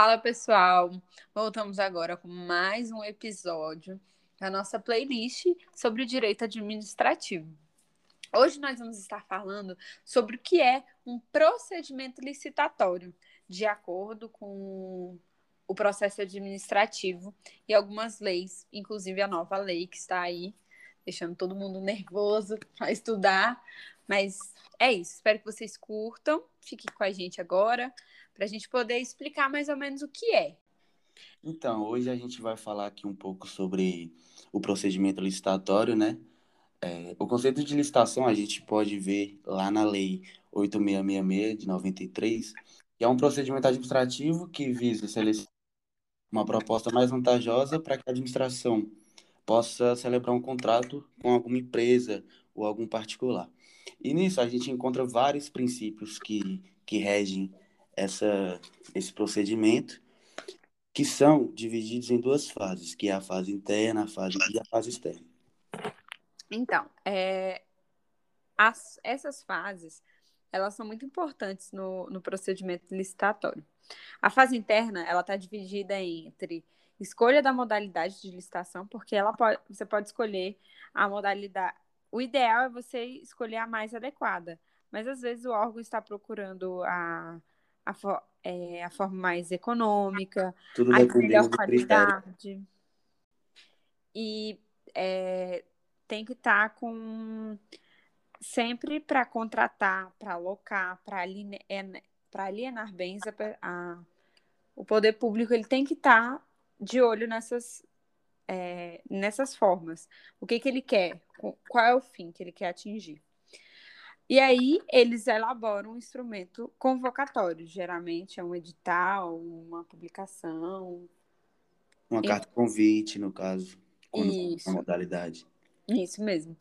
Fala pessoal, voltamos agora com mais um episódio da nossa playlist sobre o direito administrativo. Hoje nós vamos estar falando sobre o que é um procedimento licitatório, de acordo com o processo administrativo e algumas leis, inclusive a nova lei que está aí, deixando todo mundo nervoso para estudar. Mas é isso, espero que vocês curtam. Fiquem com a gente agora para a gente poder explicar mais ou menos o que é. Então, hoje a gente vai falar aqui um pouco sobre o procedimento licitatório, né? É, o conceito de licitação a gente pode ver lá na Lei 8666 de 93, que é um procedimento administrativo que visa selecionar uma proposta mais vantajosa para que a administração possa celebrar um contrato com alguma empresa ou algum particular. E nisso a gente encontra vários princípios que, que regem essa, esse procedimento, que são divididos em duas fases, que é a fase interna a fase, e a fase externa. Então, é, as, essas fases, elas são muito importantes no, no procedimento licitatório. A fase interna, ela está dividida entre escolha da modalidade de licitação, porque ela pode, você pode escolher a modalidade. O ideal é você escolher a mais adequada, mas às vezes o órgão está procurando a a, for, é, a forma mais econômica, Tudo a melhor qualidade. E é, tem que estar tá com sempre para contratar, para alocar, para alienar, é, alienar bens a, a, o poder público ele tem que estar tá de olho nessas é, nessas formas. O que, que ele quer? Qual é o fim que ele quer atingir? E aí eles elaboram um instrumento convocatório, geralmente é um edital, uma publicação. Uma carta convite, no caso, quando Isso. modalidade. Isso mesmo.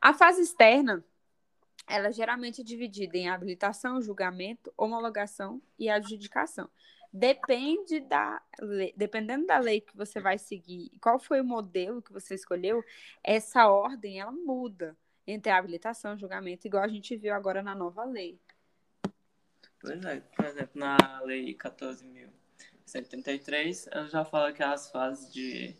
A fase externa, ela geralmente é dividida em habilitação, julgamento, homologação e adjudicação. Depende da lei, dependendo da lei que você vai seguir, qual foi o modelo que você escolheu, essa ordem ela muda entre a habilitação julgamento, igual a gente viu agora na nova lei. Pois é, por exemplo, na lei 14.133, ela já fala que as fases de,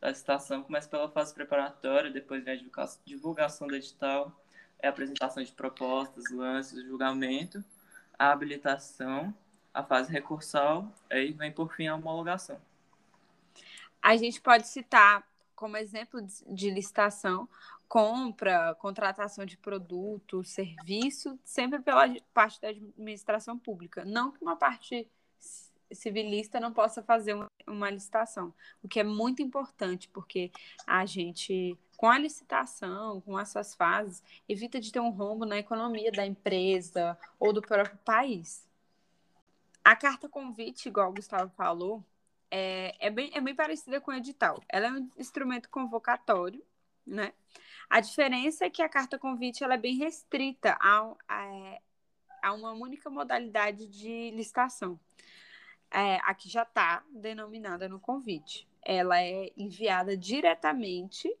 da licitação começam pela fase preparatória, depois vem a divulgação do edital, é a apresentação de propostas, lances, julgamento, a habilitação, a fase recursal, aí vem por fim a homologação. A gente pode citar como exemplo de licitação compra, contratação de produto, serviço, sempre pela parte da administração pública. Não que uma parte civilista não possa fazer uma, licitação, o que é muito importante, porque a gente, com a licitação, com essas fases, evita de ter um rombo na economia da empresa ou do próprio país. A carta convite, igual o Gustavo falou, é, é, bem, é bem parecida com o edital. Ela é um instrumento convocatório, né? A diferença é que a carta convite ela é bem restrita a, a, a uma única modalidade de licitação. É, aqui já está denominada no convite. Ela é enviada diretamente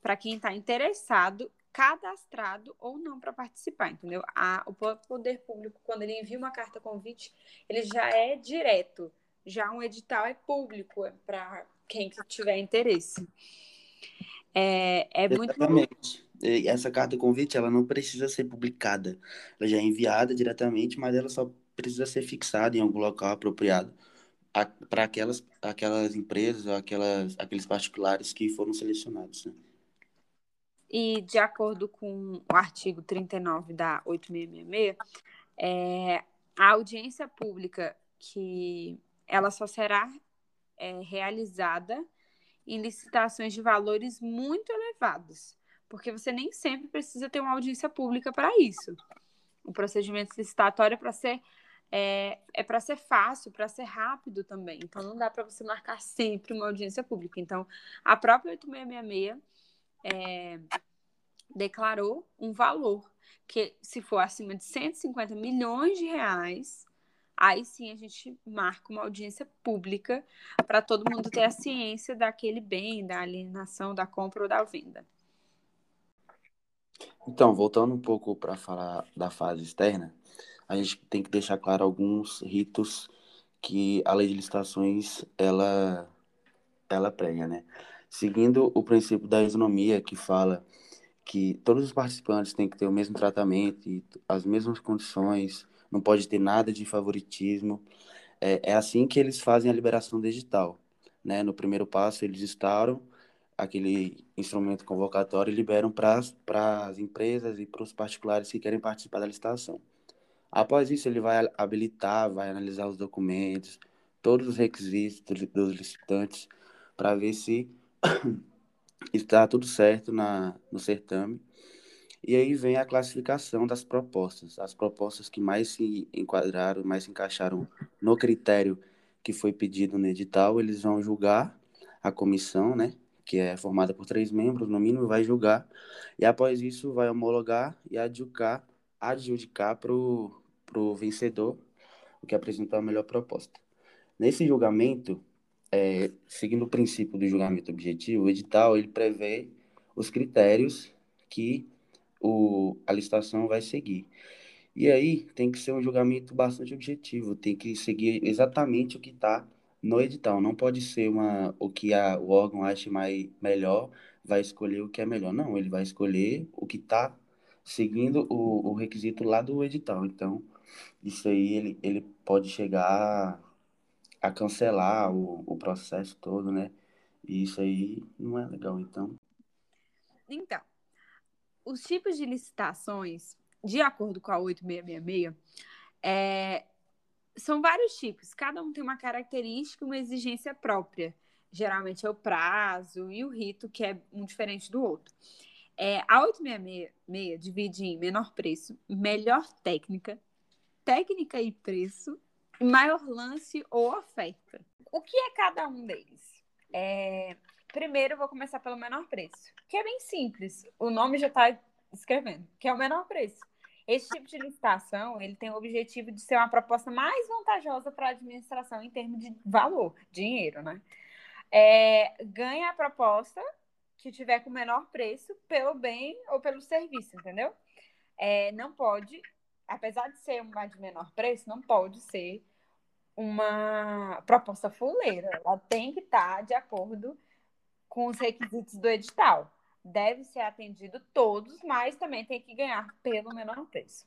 para quem está interessado, cadastrado ou não para participar, entendeu? A, o poder público, quando ele envia uma carta convite, ele já é direto. Já um edital é público, é para quem tiver interesse. É, é muito Exatamente. Essa carta convite, ela não precisa ser publicada. Ela já é enviada diretamente, mas ela só precisa ser fixada em algum local apropriado para aquelas, aquelas empresas aquelas, aqueles particulares que foram selecionados. Né? E de acordo com o artigo 39 da 8666, é, a audiência pública que ela só será é, realizada em licitações de valores muito elevados, porque você nem sempre precisa ter uma audiência pública para isso. O procedimento licitatório é para ser é, é para ser fácil, para ser rápido também. Então não dá para você marcar sempre uma audiência pública. Então a própria 8666 é, declarou um valor que se for acima de 150 milhões de reais, aí sim a gente marca uma audiência pública para todo mundo ter a ciência daquele bem, da alienação, da compra ou da venda. Então, voltando um pouco para falar da fase externa, a gente tem que deixar claro alguns ritos que a lei de licitações ela ela prega, né? Seguindo o princípio da isonomia que fala que todos os participantes têm que ter o mesmo tratamento e as mesmas condições, não pode ter nada de favoritismo. É, é assim que eles fazem a liberação digital, né? No primeiro passo eles instauram aquele instrumento convocatório e liberam para as empresas e para os particulares que querem participar da licitação. Após isso, ele vai habilitar, vai analisar os documentos, todos os requisitos dos licitantes, para ver se está tudo certo na, no certame. E aí vem a classificação das propostas. As propostas que mais se enquadraram, mais se encaixaram no critério que foi pedido no edital, eles vão julgar a comissão, né? Que é formada por três membros, no mínimo, vai julgar. E após isso, vai homologar e adjudicar, adjudicar para o vencedor, o que apresentou a melhor proposta. Nesse julgamento, é, seguindo o princípio do julgamento objetivo, o edital ele prevê os critérios que o, a licitação vai seguir. E aí tem que ser um julgamento bastante objetivo, tem que seguir exatamente o que está no edital. Não pode ser uma, o que a, o órgão acha mais, melhor, vai escolher o que é melhor. Não, ele vai escolher o que está seguindo o, o requisito lá do edital. Então, isso aí ele, ele pode chegar a cancelar o, o processo todo, né? E isso aí não é legal, então. Então, os tipos de licitações, de acordo com a 8666, é, são vários tipos. Cada um tem uma característica uma exigência própria. Geralmente é o prazo e o rito, que é um diferente do outro. É, a 866 divide em menor preço, melhor técnica, técnica e preço maior lance ou oferta. O que é cada um deles? É... Primeiro, eu vou começar pelo menor preço, que é bem simples. O nome já está escrevendo, que é o menor preço. Esse tipo de licitação, ele tem o objetivo de ser uma proposta mais vantajosa para a administração em termos de valor, dinheiro, né? É, ganha a proposta que tiver com menor preço pelo bem ou pelo serviço, entendeu? É, não pode, apesar de ser uma de menor preço, não pode ser uma proposta fuleira. Ela tem que estar de acordo com os requisitos do edital. Deve ser atendido todos, mas também tem que ganhar pelo menor preço.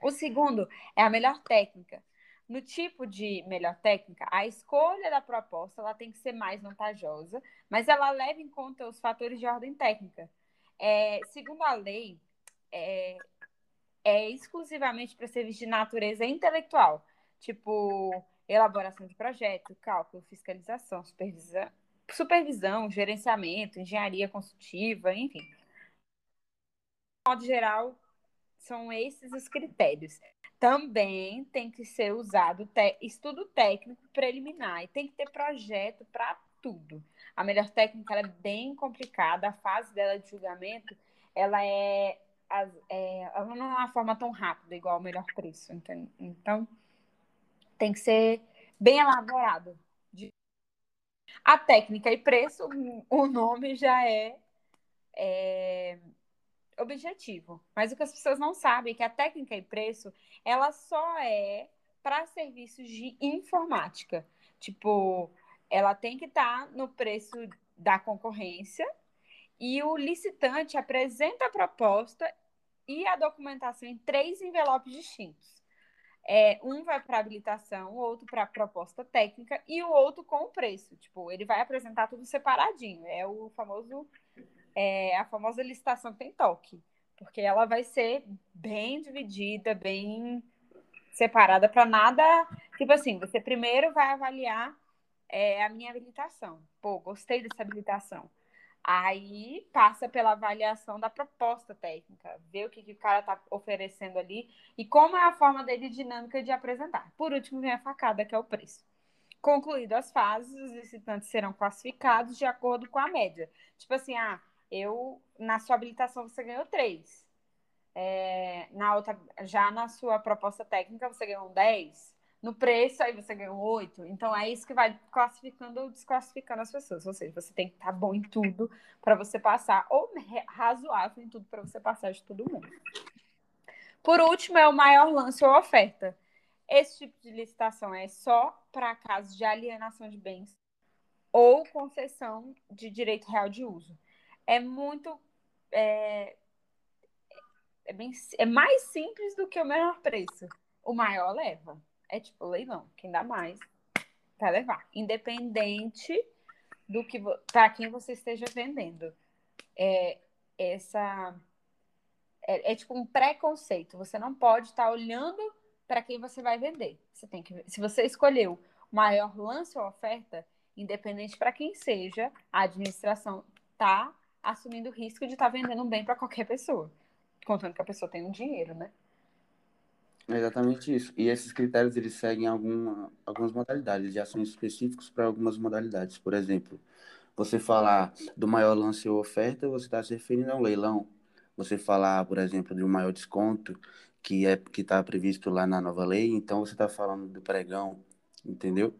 O segundo é a melhor técnica. No tipo de melhor técnica, a escolha da proposta ela tem que ser mais vantajosa, mas ela leva em conta os fatores de ordem técnica. É, segundo a lei, é, é exclusivamente para serviço de natureza intelectual, tipo elaboração de projeto, cálculo, fiscalização, supervisão, supervisão, gerenciamento, engenharia consultiva, enfim. De modo geral, são esses os critérios. Também tem que ser usado estudo técnico preliminar e tem que ter projeto para tudo. A melhor técnica é bem complicada, a fase dela de julgamento ela é, é ela não é uma forma tão rápida igual o melhor preço. Então, tem que ser bem elaborado. A técnica e preço, o nome já é, é objetivo. Mas o que as pessoas não sabem é que a técnica e preço, ela só é para serviços de informática. Tipo, ela tem que estar tá no preço da concorrência e o licitante apresenta a proposta e a documentação em três envelopes distintos. É, um vai para habilitação, o outro para proposta técnica e o outro com o preço. Tipo, ele vai apresentar tudo separadinho. É o famoso, é, a famosa licitação que tem toque, porque ela vai ser bem dividida, bem separada para nada. Tipo assim, você primeiro vai avaliar é, a minha habilitação. Pô, gostei dessa habilitação. Aí passa pela avaliação da proposta técnica, ver o que, que o cara está oferecendo ali e como é a forma dele dinâmica de apresentar. Por último, vem a facada, que é o preço. Concluído as fases, os licitantes serão classificados de acordo com a média. Tipo assim, ah, eu na sua habilitação você ganhou três. É, na outra, já na sua proposta técnica você ganhou um 10 no preço, aí você ganhou oito. Então é isso que vai classificando ou desclassificando as pessoas. Ou seja, você tem que estar bom em tudo para você passar, ou razoável em tudo para você passar de todo mundo. Por último, é o maior lance ou oferta. Esse tipo de licitação é só para casos de alienação de bens ou concessão de direito real de uso. É muito. É, é, bem, é mais simples do que o menor preço. O maior leva. É tipo leilão. Quem dá mais vai levar. Independente do que para quem você esteja vendendo. É, essa é, é tipo um preconceito. Você não pode estar tá olhando para quem você vai vender. Você tem que, se você escolheu maior lance ou oferta, independente para quem seja, a administração está assumindo o risco de estar tá vendendo um bem para qualquer pessoa, contando que a pessoa tem um dinheiro, né? É exatamente isso. E esses critérios eles seguem alguma, algumas modalidades de ações específicos para algumas modalidades. Por exemplo, você falar do maior lance ou oferta, você está se referindo a um leilão. Você falar, por exemplo, de um maior desconto, que é que está previsto lá na nova lei, então você está falando do pregão, entendeu?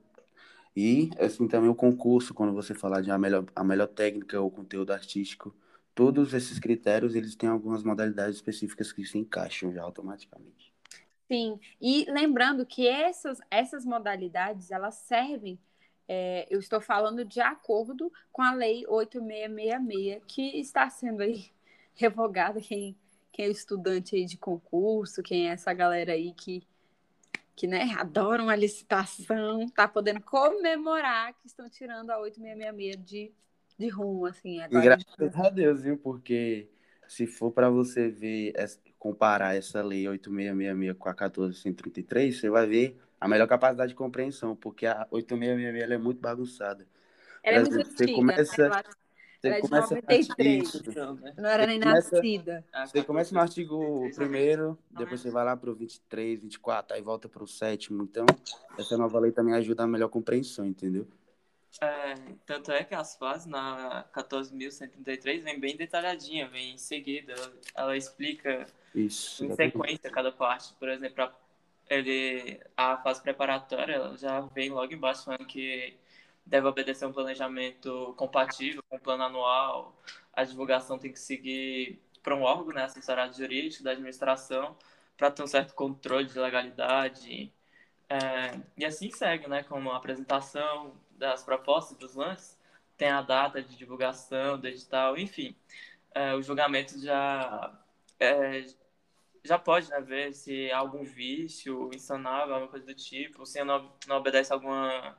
E assim também o concurso, quando você falar de a melhor, a melhor técnica ou conteúdo artístico, todos esses critérios eles têm algumas modalidades específicas que se encaixam já automaticamente. Sim, e lembrando que essas, essas modalidades elas servem é, eu estou falando de acordo com a Lei 8666, que está sendo aí revogada. Quem, quem é estudante aí de concurso, quem é essa galera aí que, que né, adoram a licitação, está podendo comemorar que estão tirando a 8666 de, de rumo, assim. Agora graças a Deus, viu? Porque se for para você ver, comparar essa lei 8666 com a 1433, você vai ver a melhor capacidade de compreensão, porque a 8666 é muito bagunçada. Ela é muito antiga, você começa, né? Você ela começa é de 93, artigo, né? não era nem começa, nascida. Você começa no artigo primeiro, depois você vai lá para o 23, 24, aí volta para o sétimo. Então, essa nova lei também ajuda a melhor compreensão, entendeu? É, tanto é que as fases na 14.133 vem bem detalhadinha, vem em seguida. Ela, explica Isso, em sequência cada parte. Por exemplo, a ele, a fase preparatória já vem logo embaixo falando que deve obedecer um planejamento compatível com o plano anual, a divulgação tem que seguir para um órgão, né, assessorado jurídico da administração, para ter um certo controle de legalidade. É, e assim segue, né, como a apresentação das propostas dos lances, tem a data de divulgação do edital, enfim. É, o julgamento já é, já pode né, ver se há algum vício insanável, alguma coisa do tipo, se não, não obedece alguma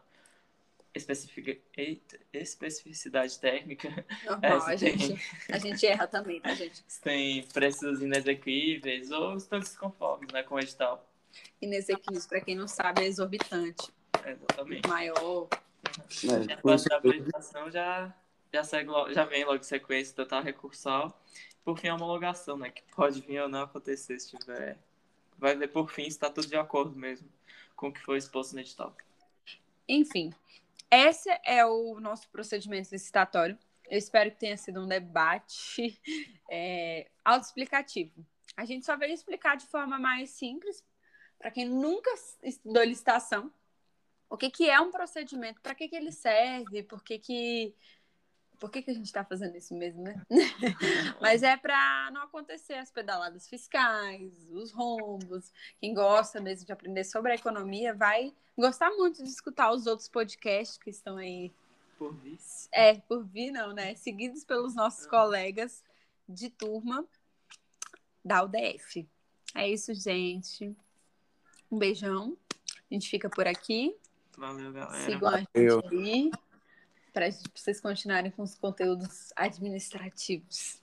especific... Eita, especificidade técnica. Normal, é, a, tem... gente, a gente erra também, tá, gente? tem preços inexequíveis ou estão desconformes né, com o edital. Inexequíveis, para quem não sabe, é exorbitante. É, exatamente. Maior. É, a parte da apresentação já, já, segue, já vem logo sequência total recursal por fim a homologação, né? Que pode vir ou não acontecer se tiver. Vai ver por fim se está tudo de acordo mesmo com o que foi exposto no edital. Enfim, esse é o nosso procedimento licitatório. Eu espero que tenha sido um debate é, autoexplicativo. A gente só veio explicar de forma mais simples, para quem nunca estudou licitação, o que, que é um procedimento, para que, que ele serve, por que, que por que, que a gente está fazendo isso mesmo, né? Mas é para não acontecer as pedaladas fiscais, os rombos. Quem gosta mesmo de aprender sobre a economia vai gostar muito de escutar os outros podcasts que estão aí. Por vir? É, por vir não, né? Seguidos pelos nossos colegas de turma da UDF. É isso, gente. Um beijão. A gente fica por aqui. Valeu, galera. Sigam a gente aí para vocês continuarem com os conteúdos administrativos.